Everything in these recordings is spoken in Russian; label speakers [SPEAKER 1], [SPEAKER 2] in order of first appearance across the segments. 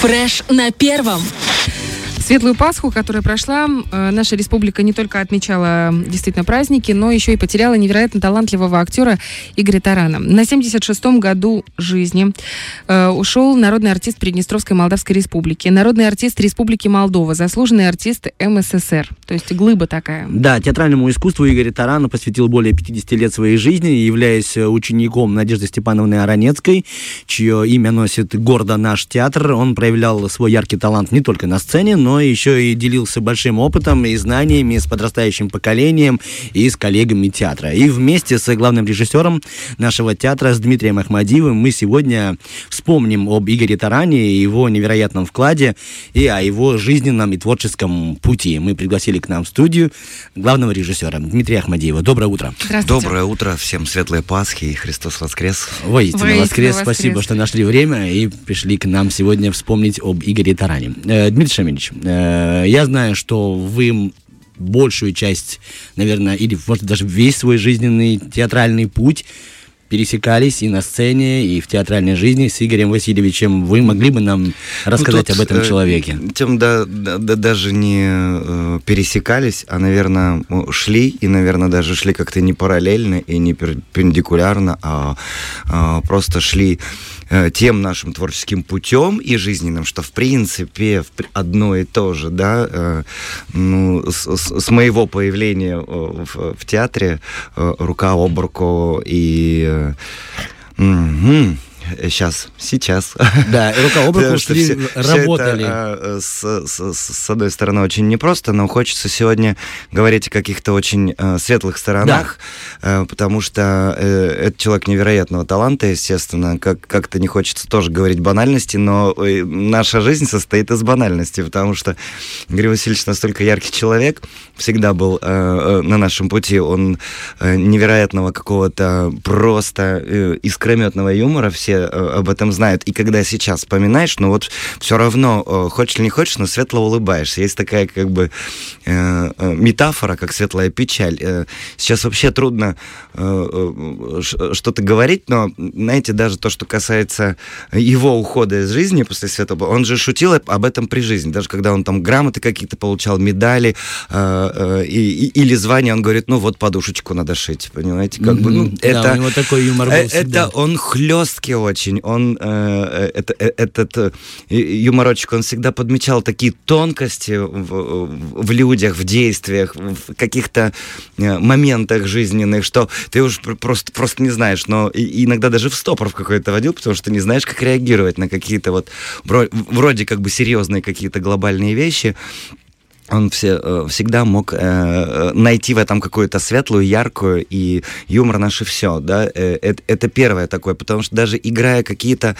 [SPEAKER 1] Фреш на первом.
[SPEAKER 2] Светлую Пасху, которая прошла, э, наша республика не только отмечала действительно праздники, но еще и потеряла невероятно талантливого актера Игоря Тарана. На 76-м году жизни э, ушел народный артист Приднестровской Молдавской Республики, народный артист Республики Молдова, заслуженный артист МССР. То есть глыба такая.
[SPEAKER 3] Да, театральному искусству Игорь Тарана посвятил более 50 лет своей жизни, являясь учеником Надежды Степановны Аронецкой, чье имя носит гордо наш театр. Он проявлял свой яркий талант не только на сцене, но еще и делился большим опытом и знаниями с подрастающим поколением и с коллегами театра. И вместе с главным режиссером нашего театра, с Дмитрием Ахмадиевым, мы сегодня вспомним об Игоре Таране, его невероятном вкладе и о его жизненном и творческом пути. Мы пригласили к нам в студию главного режиссера Дмитрия Ахмадиева. Доброе утро.
[SPEAKER 4] Доброе утро, всем светлые Пасхи и Христос воскрес.
[SPEAKER 3] Воистину, Воистину воскрес. воскрес. Спасибо, что нашли время и пришли к нам сегодня вспомнить об Игоре Таране. Э, Дмитрий Шамильевич, я знаю, что вы большую часть, наверное, или, может, даже весь свой жизненный театральный путь пересекались и на сцене, и в театральной жизни с Игорем Васильевичем. Вы могли бы нам рассказать ну, тут, об этом э, человеке?
[SPEAKER 4] Тем да, да, да, даже не э, пересекались, а, наверное, шли, и, наверное, даже шли как-то не параллельно и не перпендикулярно, а, а просто шли Э, тем нашим творческим путем и жизненным, что в принципе одно и то же, да, э, ну, с, с моего появления э, в, в театре рука об руку и сейчас, сейчас.
[SPEAKER 3] Да, рука об руку шли, все, работали.
[SPEAKER 4] Все это, с, с, с одной стороны, очень непросто, но хочется сегодня говорить о каких-то очень э, светлых сторонах, да. э, потому что э, это человек невероятного таланта, естественно. Как, как-то не хочется тоже говорить банальности, но наша жизнь состоит из банальности, потому что Игорь Васильевич настолько яркий человек, всегда был на нашем пути. Он невероятного какого-то просто искрометного юмора. Все э, об этом знают. И когда сейчас вспоминаешь, ну вот все равно, э, хочешь или не хочешь, но светло улыбаешься. Есть такая как бы э, метафора, как светлая печаль. Сейчас вообще трудно что-то говорить, но, знаете, даже то, что касается его ухода из жизни после светлого, он же шутил об этом при жизни. Даже когда он там грамоты какие-то получал, медали, и, или звание, он говорит, ну вот подушечку надо шить, понимаете, как mm-hmm. бы, ну, это...
[SPEAKER 3] Да, у него такой юмор был
[SPEAKER 4] э, Это он хлесткий очень, он, э, это, этот э, юморочек, он всегда подмечал такие тонкости в, в людях, в действиях, в каких-то моментах жизненных, что ты уж просто, просто не знаешь, но иногда даже в стопор в какой-то водил, потому что не знаешь, как реагировать на какие-то вот вроде как бы серьезные какие-то глобальные вещи, он все, э, всегда мог э, э, найти в этом какую-то светлую, яркую и юмор наше все, да, э, это, это первое такое, потому что даже играя какие-то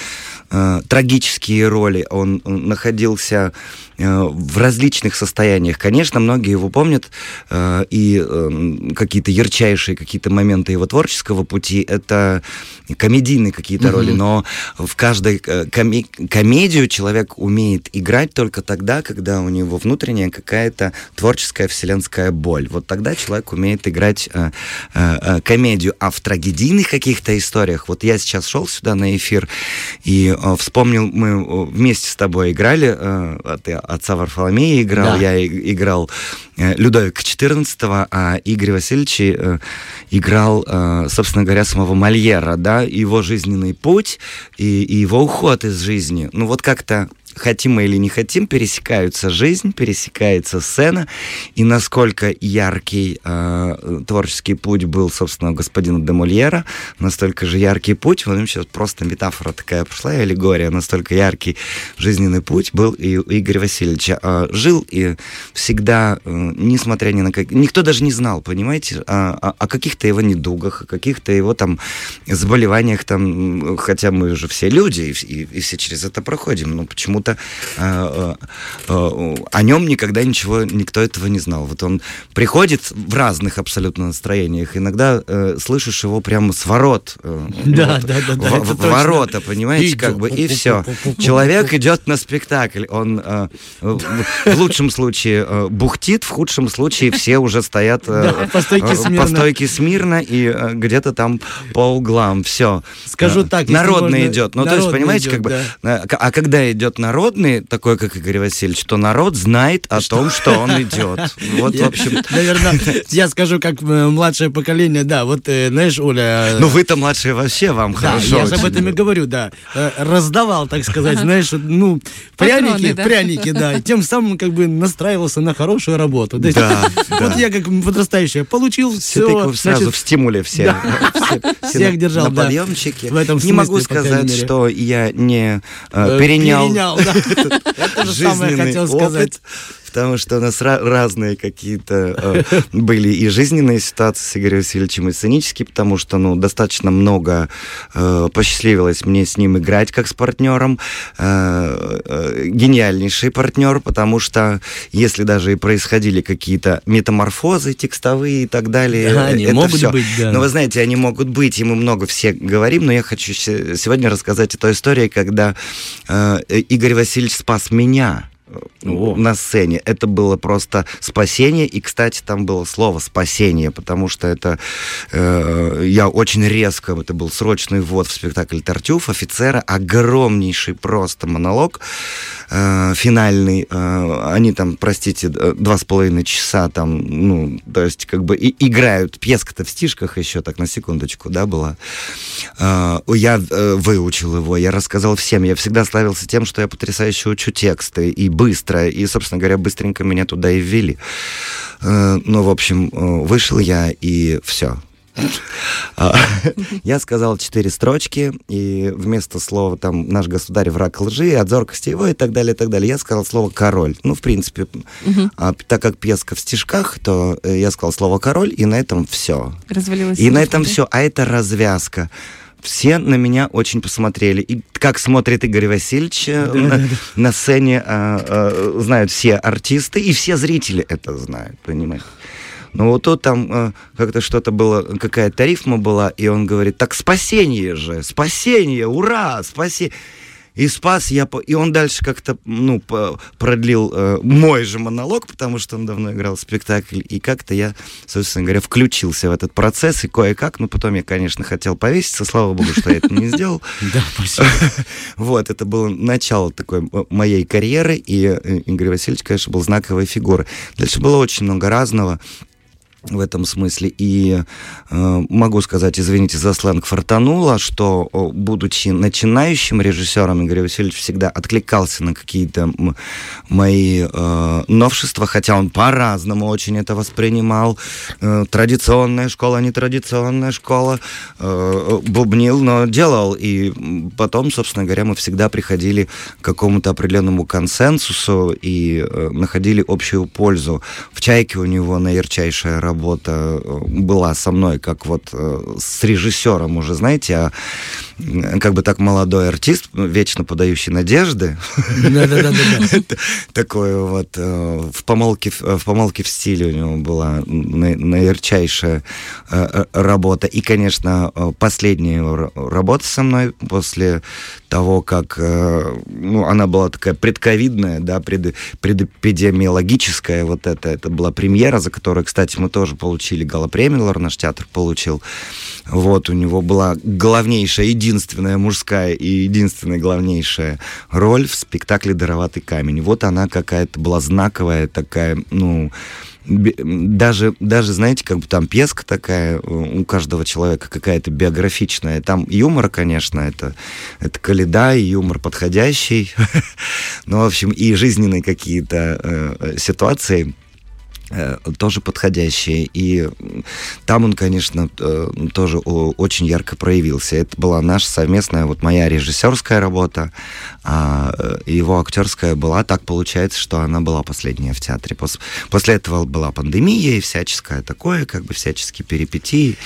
[SPEAKER 4] э, трагические роли, он, он находился Э, в различных состояниях. Конечно, многие его помнят, э, и э, какие-то ярчайшие какие-то моменты его творческого пути — это комедийные какие-то mm-hmm. роли, но в каждой коми- комедию человек умеет играть только тогда, когда у него внутренняя какая-то творческая вселенская боль. Вот тогда человек умеет играть э, э, комедию. А в трагедийных каких-то историях, вот я сейчас шел сюда на эфир и э, вспомнил, мы вместе с тобой играли, э, ты отца Варфоломея играл, да. я играл э, Людовика XIV, а Игорь Васильевич э, играл, э, собственно говоря, самого Мольера, да, его жизненный путь и, и его уход из жизни. Ну вот как-то хотим мы или не хотим, пересекаются жизнь, пересекается сцена, и насколько яркий э, творческий путь был, собственно, у господина де Мольера, настолько же яркий путь, вот сейчас просто метафора такая пошла, аллегория, настолько яркий жизненный путь был и у Игоря Васильевича. Э, жил и всегда, э, несмотря ни на как... Никто даже не знал, понимаете, о, о, о каких-то его недугах, о каких-то его там заболеваниях, там, хотя мы же все люди, и, и, и все через это проходим, но почему-то это э, э, э, о нем никогда ничего, никто этого не знал. Вот он приходит в разных абсолютно настроениях. Иногда э, слышишь его прямо с ворот. Э,
[SPEAKER 3] да, вот, да, да, да.
[SPEAKER 4] В, в ворота, понимаете, как бы, и все. Человек идет на спектакль. Он э, в, лучшем случае э, бухтит, в худшем случае все уже стоят э, по, стойке по стойке смирно и э, где-то там по углам. Все.
[SPEAKER 3] Скажу так.
[SPEAKER 4] Народный идет. Ну, то есть, понимаете, идет, как бы, а когда идет на народный, такой, как Игорь Васильевич, то народ знает о что? том, что он идет.
[SPEAKER 3] Вот, в общем... Наверное, я скажу, как э, младшее поколение, да, вот, э, знаешь, Оля...
[SPEAKER 4] Ну, вы-то младшие вообще, вам хорошо.
[SPEAKER 3] я же об этом и говорю, да. Раздавал, так сказать, знаешь, ну, пряники, пряники, да. Тем самым, как бы, настраивался на хорошую работу. Да, Вот я, как подрастающая, получил все...
[SPEAKER 4] Сразу в стимуле все.
[SPEAKER 3] Всех держал,
[SPEAKER 4] на подъемчике. В этом Не могу сказать, что я не э, перенял. Это же самое хотел сказать потому что у нас разные какие-то э, были и жизненные ситуации с Игорем Васильевичем, и сценические, потому что, ну, достаточно много э, посчастливилось мне с ним играть как с партнером. Э, э, гениальнейший партнер, потому что если даже и происходили какие-то метаморфозы текстовые и так далее,
[SPEAKER 3] да, они это могут все. быть, да.
[SPEAKER 4] Но вы знаете, они могут быть, и мы много все говорим, но я хочу сегодня рассказать о той истории, когда э, Игорь Васильевич спас меня о. на сцене. Это было просто спасение. И, кстати, там было слово спасение, потому что это э, я очень резко, это был срочный ввод в спектакль Тартюф, офицера, огромнейший просто монолог э, финальный. Э, они там, простите, два с половиной часа там, ну, то есть как бы и, играют. Пьеска-то в стишках еще так на секундочку, да, была. Э, я э, выучил его, я рассказал всем. Я всегда славился тем, что я потрясающе учу тексты и быстро. И, собственно говоря, быстренько меня туда и ввели. Э, ну, в общем, э, вышел я, и все. А, я сказал четыре строчки, и вместо слова там «наш государь враг лжи», «отзор его» и так далее, и так далее, я сказал слово «король». Ну, в принципе, а, так как пьеска в стишках, то э, я сказал слово «король», и на этом все.
[SPEAKER 2] Развалилось.
[SPEAKER 4] И на этом все. А это развязка все на меня очень посмотрели. И как смотрит Игорь Васильевич э, да, на, да, да. на сцене, а, а, знают все артисты, и все зрители это знают, понимаете? Ну вот тут там а, как-то что-то было, какая-то рифма была, и он говорит, так спасение же, спасение, ура, спасение и спас я, и он дальше как-то, ну, продлил э, мой же монолог, потому что он давно играл в спектакль, и как-то я, собственно говоря, включился в этот процесс, и кое-как, ну, потом я, конечно, хотел повеситься, слава богу, что я это не сделал.
[SPEAKER 3] Да, спасибо.
[SPEAKER 4] Вот, это было начало такой моей карьеры, и э, Игорь Васильевич, конечно, был знаковой фигурой. Дальше было очень много разного, в этом смысле. И э, могу сказать, извините за сленг, фартануло, что, будучи начинающим режиссером, Игорь Васильевич всегда откликался на какие-то мои э, новшества, хотя он по-разному очень это воспринимал. Э, традиционная школа, нетрадиционная школа. Э, бубнил, но делал. И потом, собственно говоря, мы всегда приходили к какому-то определенному консенсусу и э, находили общую пользу. В «Чайке» у него наярчайшая работа э, была со мной, как вот э, с режиссером уже, знаете, а как бы так молодой артист, ну, вечно подающий надежды. Такое вот э, в помолке, в помолке в стиле у него была наярчайшая работа. И, конечно, последняя работа со мной после того, как ну, она была такая предковидная, да, пред, предэпидемиологическая, вот это, это была премьера, за которую, кстати, мы тоже получили галопремию, наш театр получил. Вот, у него была главнейшая, единственная мужская и единственная главнейшая роль в спектакле «Дароватый камень». Вот она какая-то была знаковая такая, ну, даже, даже, знаете, как бы там песка такая у каждого человека какая-то биографичная. Там юмор, конечно, это, это каледа и юмор подходящий. ну, в общем, и жизненные какие-то э, ситуации Э, тоже подходящие. И там он, конечно, э, тоже очень ярко проявился. Это была наша совместная, вот моя режиссерская работа, а э, его актерская была. Так получается, что она была последняя в театре. После этого была пандемия и всяческое такое, как бы всяческие перипетии.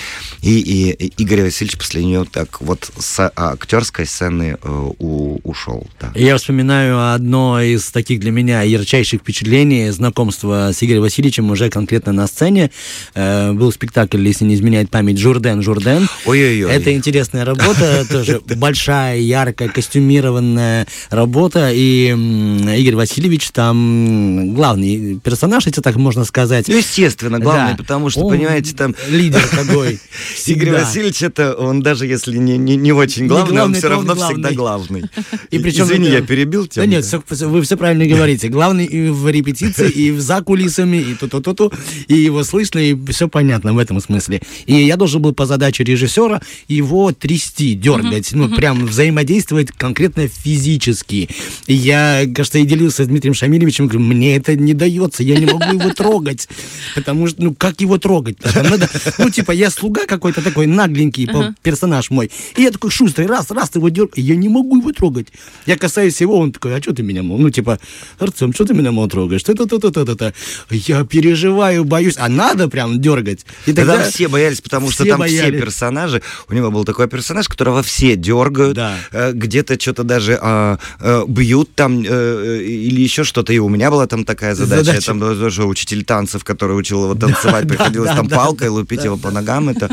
[SPEAKER 4] И, и, и Игорь Васильевич после нее так вот с актерской сцены у, ушел. Да.
[SPEAKER 3] Я вспоминаю одно из таких для меня ярчайших впечатлений знакомства с Игорем Васильевичем чем уже конкретно на сцене. Э, был спектакль, если не изменяет память, Журден, Журден.
[SPEAKER 4] Ой-ой-ой.
[SPEAKER 3] Это интересная работа, тоже большая, яркая, костюмированная работа. и Игорь Васильевич там главный персонаж, если так можно сказать.
[SPEAKER 4] Ну, естественно, главный, да. потому что, он понимаете, там...
[SPEAKER 3] Лидер такой.
[SPEAKER 4] Игорь Васильевич, это он даже если не, не, не очень главный, не главный он все равно главный. всегда главный. И причем, Извини, я перебил тебя.
[SPEAKER 3] Да нет, вы все правильно говорите. Главный и в репетиции, и за кулисами, и ту-ту-ту-ту, и его слышно, и все понятно в этом смысле. И я должен был по задаче режиссера его трясти, дергать, ну, прям взаимодействовать конкретно физически. И я, кажется, и делился с Дмитрием Шамилевичем, говорю, мне это не дается, я не могу его трогать, потому что, ну, как его трогать? Надо, ну, типа, я слуга какой-то такой нагленький, персонаж мой, и я такой шустрый, раз, раз, его дергаю, я не могу его трогать. Я касаюсь его, он такой, а что ты меня, мол, ну, типа, Артем, что ты меня, мол, трогаешь? Ты-то-то-то-то-то. Я переживаю, боюсь, а надо прям дергать.
[SPEAKER 4] И тогда... Там все боялись, потому что там боялись. все персонажи, у него был такой персонаж, которого все дергают, да. э, где-то что-то даже э, э, бьют там э, или еще что-то. И у меня была там такая задача. задача. Я там тоже учитель танцев, который учил его танцевать, приходилось там палкой лупить его по ногам. Это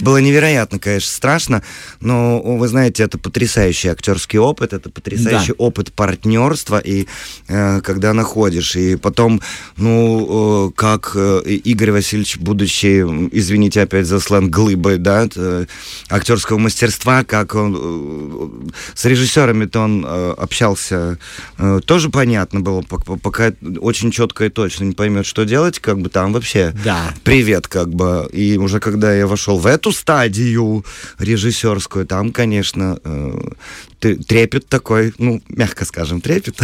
[SPEAKER 4] было невероятно, конечно, страшно, но вы знаете, это потрясающий актерский опыт, это потрясающий да. опыт партнерства, и э, когда находишь, и потом, ну, э, как э, Игорь Васильевич, будучи, извините опять за сленг, глыбой, да, э, актерского мастерства, как он э, с режиссерами-то он э, общался, э, тоже понятно было, пока очень четко и точно не поймет, что делать, как бы там вообще
[SPEAKER 3] да.
[SPEAKER 4] привет, как бы, и уже когда я вошел в эту стадию режиссерскую, там, конечно, э, трепет такой, ну, мягко скажем, трепет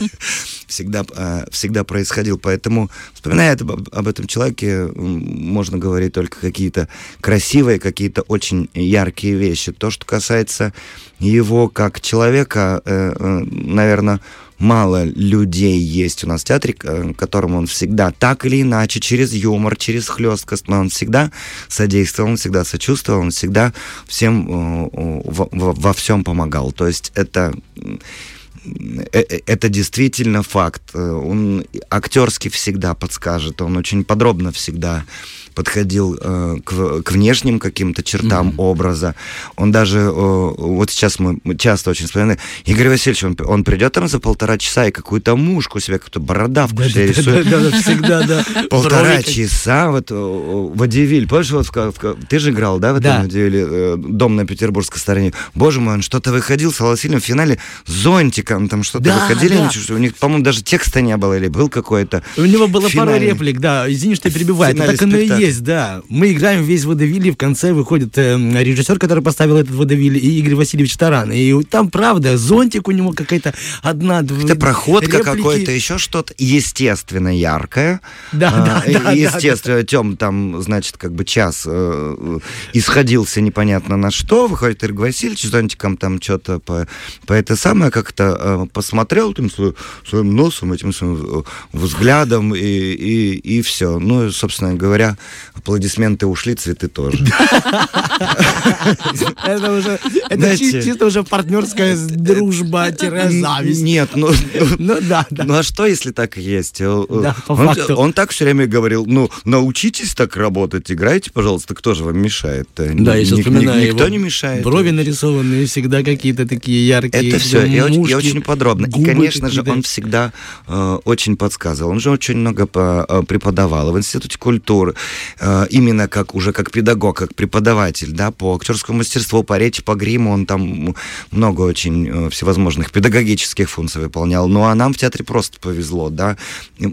[SPEAKER 4] всегда, э, всегда происходил. Поэтому, вспоминая об, об этом человеке, можно говорить только какие-то красивые, какие-то очень яркие вещи. То, что касается его как человека, э, э, наверное, мало людей есть у нас в театре, которому он всегда так или иначе, через юмор, через хлесткость, но он всегда содействовал, он всегда сочувствовал, он всегда всем во, во, во всем помогал. То есть это это действительно факт. Он актерски всегда подскажет, он очень подробно всегда подходил э, к, к внешним каким-то чертам mm-hmm. образа. Он даже, э, вот сейчас мы часто очень вспоминаем, Игорь Васильевич, он, он придет там за полтора часа и какую-то мушку себе, какую-то бородавку да, себе да, рисует. Да, да, всегда, да. Полтора часа вот Водевиль, помнишь, вот ты же играл, да, в этом Водевиле, э, дом на Петербургской стороне. Боже мой, он что-то выходил с Аласильным в финале зонтиком, там что-то выходили, у них, по-моему, даже текста не было, или был какой-то.
[SPEAKER 3] У него было пара реплик, да, извини, что я перебиваю, так оно и есть есть, да. Мы играем весь водевиль, и в конце выходит э, режиссер, который поставил этот водевиль, и Игорь Васильевич Таран. И там, правда, зонтик у него какая-то одна...
[SPEAKER 4] Это проходка какой-то, еще что-то естественно яркое.
[SPEAKER 3] Да, а, да, да.
[SPEAKER 4] Естественно, да, Тем там, значит, как бы час э, исходился непонятно на что. Выходит Игорь Васильевич с зонтиком там что-то по, по это самое как-то э, посмотрел там свой, своим носом, этим своим э, взглядом, и, и, и все. Ну, собственно говоря, аплодисменты ушли, цветы тоже.
[SPEAKER 3] Это уже, это чисто уже партнерская дружба, зависть.
[SPEAKER 4] Нет, ну, ну да. Ну а что, если так есть? Он так все время говорил, ну, научитесь так работать, играйте, пожалуйста, кто же вам мешает?
[SPEAKER 3] Да, я сейчас
[SPEAKER 4] вспоминаю Никто не мешает.
[SPEAKER 3] Брови нарисованные всегда какие-то такие яркие.
[SPEAKER 4] Это все, и очень подробно. И, конечно же, он всегда э, очень подсказывал. Он же очень много э, преподавал в Институте культуры. Э, именно как уже как педагог, как преподаватель, да, по актерскому мастерству, по речи, по гриму, он там много очень э, всевозможных педагогических функций выполнял. Ну, а нам в театре просто повезло, да.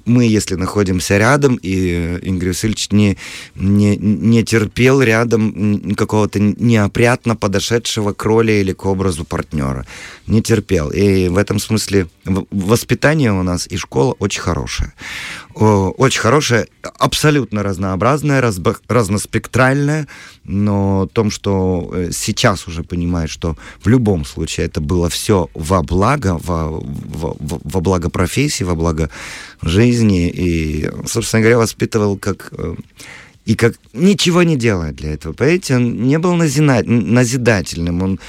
[SPEAKER 4] Мы, если находимся рядом, и Игорь Васильевич не, не, не терпел рядом какого-то неопрятно подошедшего к роли или к образу партнера. Не терпел. И в этом смысле воспитание у нас и школа очень хорошая очень хорошая, абсолютно разнообразная, разноспектральная, но о том, что э, сейчас уже понимаю, что в любом случае это было все во благо, во, во, во благо профессии, во благо жизни, и, собственно говоря, воспитывал как э, и как ничего не делает для этого. Понимаете, он не был назидательным, он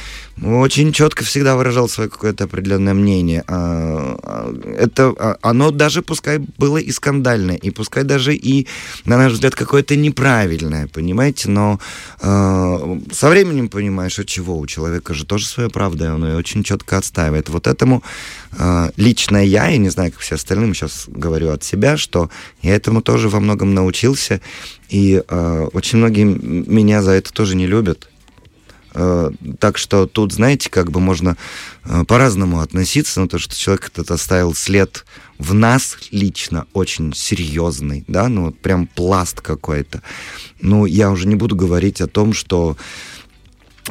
[SPEAKER 4] очень четко всегда выражал свое какое-то определенное мнение. А, а, это а, оно даже пускай было и скандальное, и пускай даже и, на наш взгляд, какое-то неправильное, понимаете, но со временем понимаешь, что чего, у человека же тоже своя правда, и он ее очень четко отстаивает. Вот этому лично я, и не знаю, как все остальным, сейчас говорю от себя, что я этому тоже во многом научился, и очень многие меня за это тоже не любят, Э, так что тут, знаете, как бы можно э, по-разному относиться, но то, что человек этот оставил след в нас лично очень серьезный, да, ну вот прям пласт какой-то. Ну, я уже не буду говорить о том, что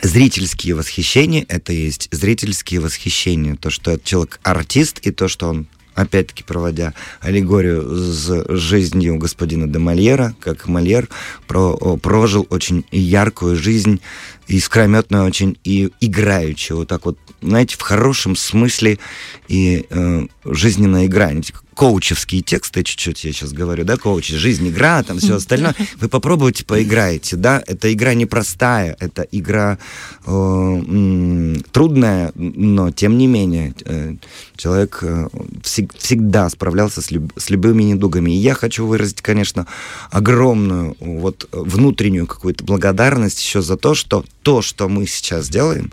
[SPEAKER 4] зрительские восхищения — это есть зрительские восхищения. То, что этот человек артист, и то, что он опять-таки проводя аллегорию с жизнью господина де Мольера, как Мольер про, прожил очень яркую жизнь, искрометную очень и играющую, вот так вот, знаете, в хорошем смысле и э, жизненно играете коучевские тексты, чуть-чуть я сейчас говорю, да, коуч, жизнь, игра, там все остальное, вы попробуйте, поиграете, да, это игра непростая, это игра э, трудная, но тем не менее э, человек э, всег, всегда справлялся с, люб, с любыми недугами. И я хочу выразить, конечно, огромную вот внутреннюю какую-то благодарность еще за то, что то, что мы сейчас делаем,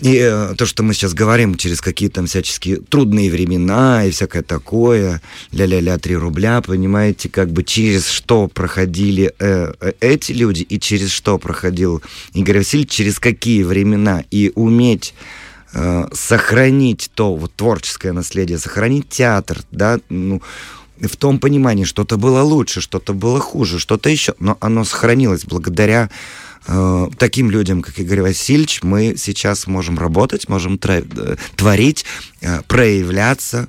[SPEAKER 4] и э, то, что мы сейчас говорим через какие-то там всяческие трудные времена и всякое такое, ля-ля-ля, 3 рубля, понимаете, как бы через что проходили э, э, эти люди и через что проходил Игорь Васильевич, через какие времена, и уметь э, сохранить то вот творческое наследие, сохранить театр, да, ну, в том понимании, что-то было лучше, что-то было хуже, что-то еще, но оно сохранилось благодаря э, таким людям, как Игорь Васильевич, мы сейчас можем работать, можем э, творить, э, проявляться,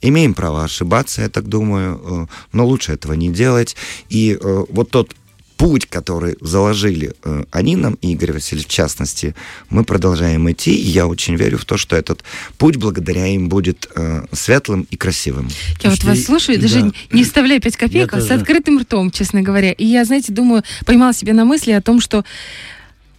[SPEAKER 4] имеем право ошибаться, я так думаю, э, но лучше этого не делать. И э, вот тот путь, который заложили э, они нам, и Игорь Васильевич в частности, мы продолжаем идти, и я очень верю в то, что этот путь благодаря им будет э, светлым и красивым.
[SPEAKER 2] Я вот вас слушаю, да. даже не вставляя 5 копеек, а с открытым ртом, честно говоря. И я, знаете, думаю, поймала себе на мысли о том, что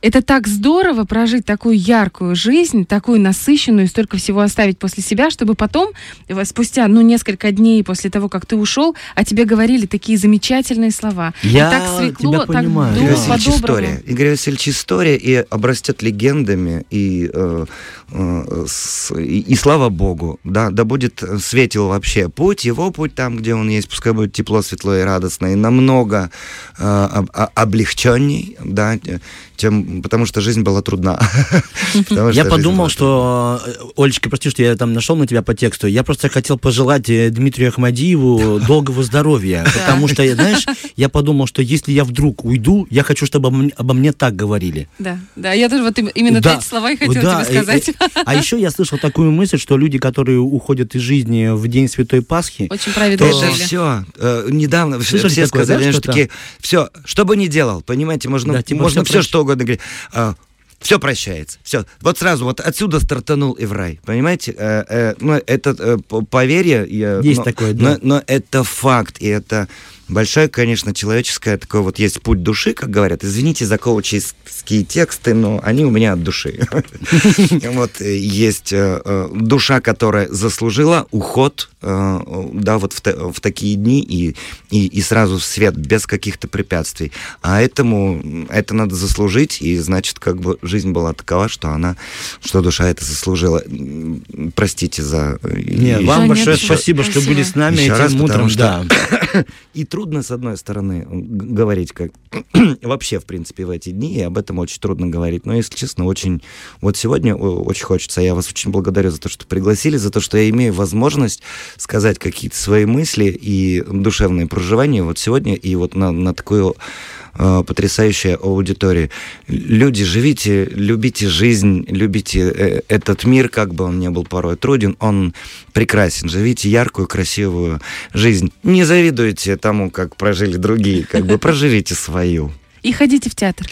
[SPEAKER 2] это так здорово прожить такую яркую жизнь, такую насыщенную, столько всего оставить после себя, чтобы потом, э, спустя, ну, несколько дней после того, как ты ушел, о тебе говорили такие замечательные слова.
[SPEAKER 3] Я
[SPEAKER 2] и так
[SPEAKER 3] светло, тебя понимаю.
[SPEAKER 2] так
[SPEAKER 4] Игорь Васильевич история. Игорь Васильевич история и обрастет легендами, и, э, э, с, и, и слава богу, да, да будет светил вообще путь, его путь там, где он есть, пускай будет тепло, светло и радостно, и намного э, об, облегченней, да, тем, потому что жизнь была трудна.
[SPEAKER 3] Я подумал, что, э, Олечка, прости, что я там нашел на тебя по тексту, я просто хотел пожелать э, Дмитрию Ахмадиеву долгого здоровья, потому что, знаешь, я подумал, что если я вдруг уйду, я хочу, чтобы обо мне так говорили.
[SPEAKER 2] Да, да, я тоже вот именно эти слова и хотела тебе сказать.
[SPEAKER 3] А еще я слышал такую мысль, что люди, которые уходят из жизни в день Святой Пасхи...
[SPEAKER 2] Очень праведно
[SPEAKER 4] Это все. Э, недавно все сказали, что такие, все, что бы ни делал, понимаете, можно можно все что угодно говорить а, все прощается. Все. Вот сразу вот отсюда стартанул и в рай. Понимаете? Э, э, ну, это э, поверье. Я,
[SPEAKER 3] есть
[SPEAKER 4] но,
[SPEAKER 3] такое, да.
[SPEAKER 4] Но, но это факт. И это большое, конечно, человеческое такое вот есть путь души, как говорят. Извините за коуческие тексты, но они у меня от души. Вот э, есть э, э, душа, которая заслужила уход, да, вот в такие дни и и сразу в свет без каких-то препятствий. А этому это надо заслужить, и значит, как бы жизнь была такова, что она, что душа это заслужила. Простите за...
[SPEAKER 3] Нет, вам большое спасибо, что были с нами этим утром. Да.
[SPEAKER 4] И труд трудно, с одной стороны, говорить как вообще, в принципе, в эти дни, и об этом очень трудно говорить. Но, если честно, очень... Вот сегодня очень хочется. Я вас очень благодарю за то, что пригласили, за то, что я имею возможность сказать какие-то свои мысли и душевные проживания вот сегодня и вот на, на такую э, потрясающая аудитория. Люди, живите, любите жизнь, любите э, этот мир, как бы он ни был порой труден, он прекрасен. Живите яркую, красивую жизнь. Не завидуйте тому, как прожили другие, как бы проживите свою.
[SPEAKER 2] И ходите в театр.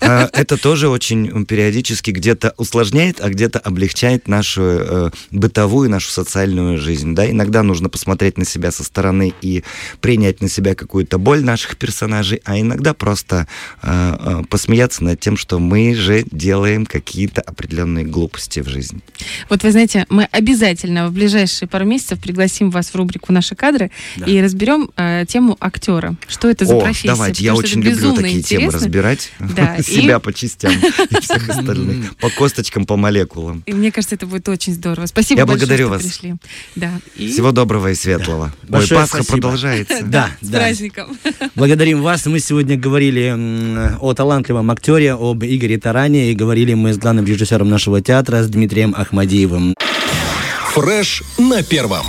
[SPEAKER 4] А, это тоже очень периодически где-то усложняет, а где-то облегчает нашу э, бытовую, нашу социальную жизнь. Да? Иногда нужно посмотреть на себя со стороны и принять на себя какую-то боль наших персонажей, а иногда просто э, э, посмеяться над тем, что мы же делаем какие-то определенные глупости в жизни.
[SPEAKER 2] Вот вы знаете, мы обязательно в ближайшие пару месяцев пригласим вас в рубрику «Наши кадры» да. и разберем э, тему актера. Что это за
[SPEAKER 4] О,
[SPEAKER 2] профессия?
[SPEAKER 4] давайте, я очень люблю такие. Темы разбирать. Да, Себя и... по частям и всех остальных. По косточкам, по молекулам.
[SPEAKER 2] И мне кажется, это будет очень здорово. Спасибо
[SPEAKER 4] я
[SPEAKER 2] большое,
[SPEAKER 4] благодарю
[SPEAKER 2] что
[SPEAKER 4] вас.
[SPEAKER 2] пришли. Да.
[SPEAKER 4] И... Всего доброго и светлого. Да. Ой, Пасха спасибо. продолжается.
[SPEAKER 2] Да, с праздником.
[SPEAKER 3] Благодарим вас. Мы сегодня говорили о талантливом актере, об Игоре Таране, и говорили мы с главным режиссером нашего театра, с Дмитрием Ахмадиевым.
[SPEAKER 1] Фреш на первом.